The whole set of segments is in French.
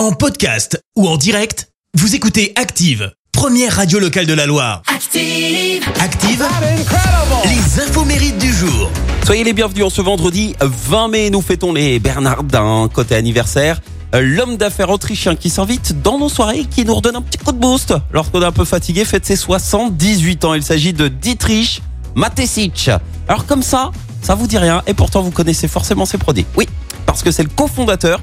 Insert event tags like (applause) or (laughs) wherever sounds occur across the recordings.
En podcast ou en direct, vous écoutez Active, première radio locale de la Loire. Active. Active, les infos mérites du jour. Soyez les bienvenus en ce vendredi 20 mai. Nous fêtons les Bernardins côté anniversaire. Euh, L'homme d'affaires autrichien qui s'invite dans nos soirées, qui nous redonne un petit coup de boost lorsqu'on est un peu fatigué, fête ses 78 ans. Il s'agit de Dietrich Matesic. Alors comme ça, ça vous dit rien et pourtant vous connaissez forcément ses produits. Oui, parce que c'est le cofondateur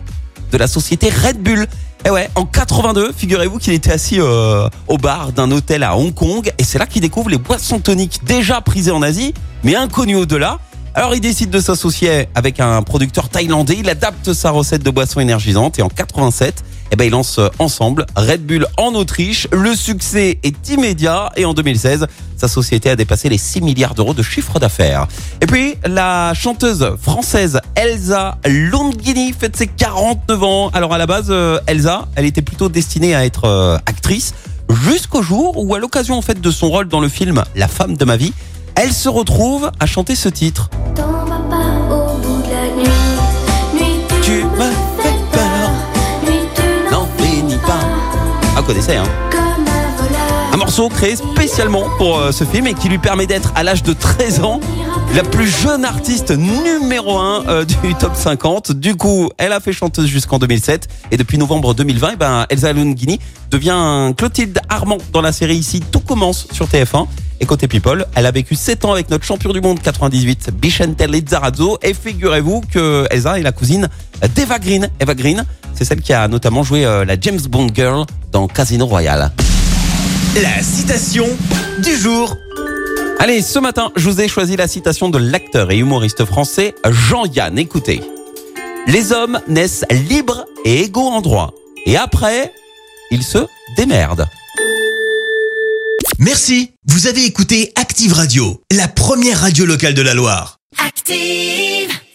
de la société Red Bull. Et ouais, en 82, figurez-vous qu'il était assis euh, au bar d'un hôtel à Hong Kong et c'est là qu'il découvre les boissons toniques déjà prisées en Asie, mais inconnues au-delà. Alors il décide de s'associer avec un producteur thaïlandais, il adapte sa recette de boissons énergisantes et en 87, eh ben, ils lancent ensemble Red Bull en Autriche. Le succès est immédiat et en 2016, sa société a dépassé les 6 milliards d'euros de chiffre d'affaires. Et puis, la chanteuse française Elsa Longini fête ses 49 ans. Alors à la base, euh, Elsa, elle était plutôt destinée à être euh, actrice jusqu'au jour où, à l'occasion en fait de son rôle dans le film La femme de ma vie, elle se retrouve à chanter ce titre. T'en vas pas au bout de la nuit. Nuit, tu, hein un morceau créé spécialement pour euh, ce film et qui lui permet d'être à l'âge de 13 ans la plus jeune artiste numéro 1 (laughs) du top 50. Du coup, elle a fait chanteuse jusqu'en 2007 et depuis novembre 2020, eh ben, Elsa Longini devient Clotilde Armand dans la série ici Tout commence sur TF1. Et côté People, elle a vécu 7 ans avec notre champion du monde 98, Bichente Lizarazo. Et figurez-vous que Elsa est la cousine d'Eva Green. Eva Green, c'est celle qui a notamment joué euh, la James Bond Girl dans Casino Royale. La citation du jour. Allez, ce matin, je vous ai choisi la citation de l'acteur et humoriste français Jean-Yann. Écoutez. Les hommes naissent libres et égaux en droit. Et après, ils se démerdent. Merci, vous avez écouté Active Radio, la première radio locale de la Loire. Active.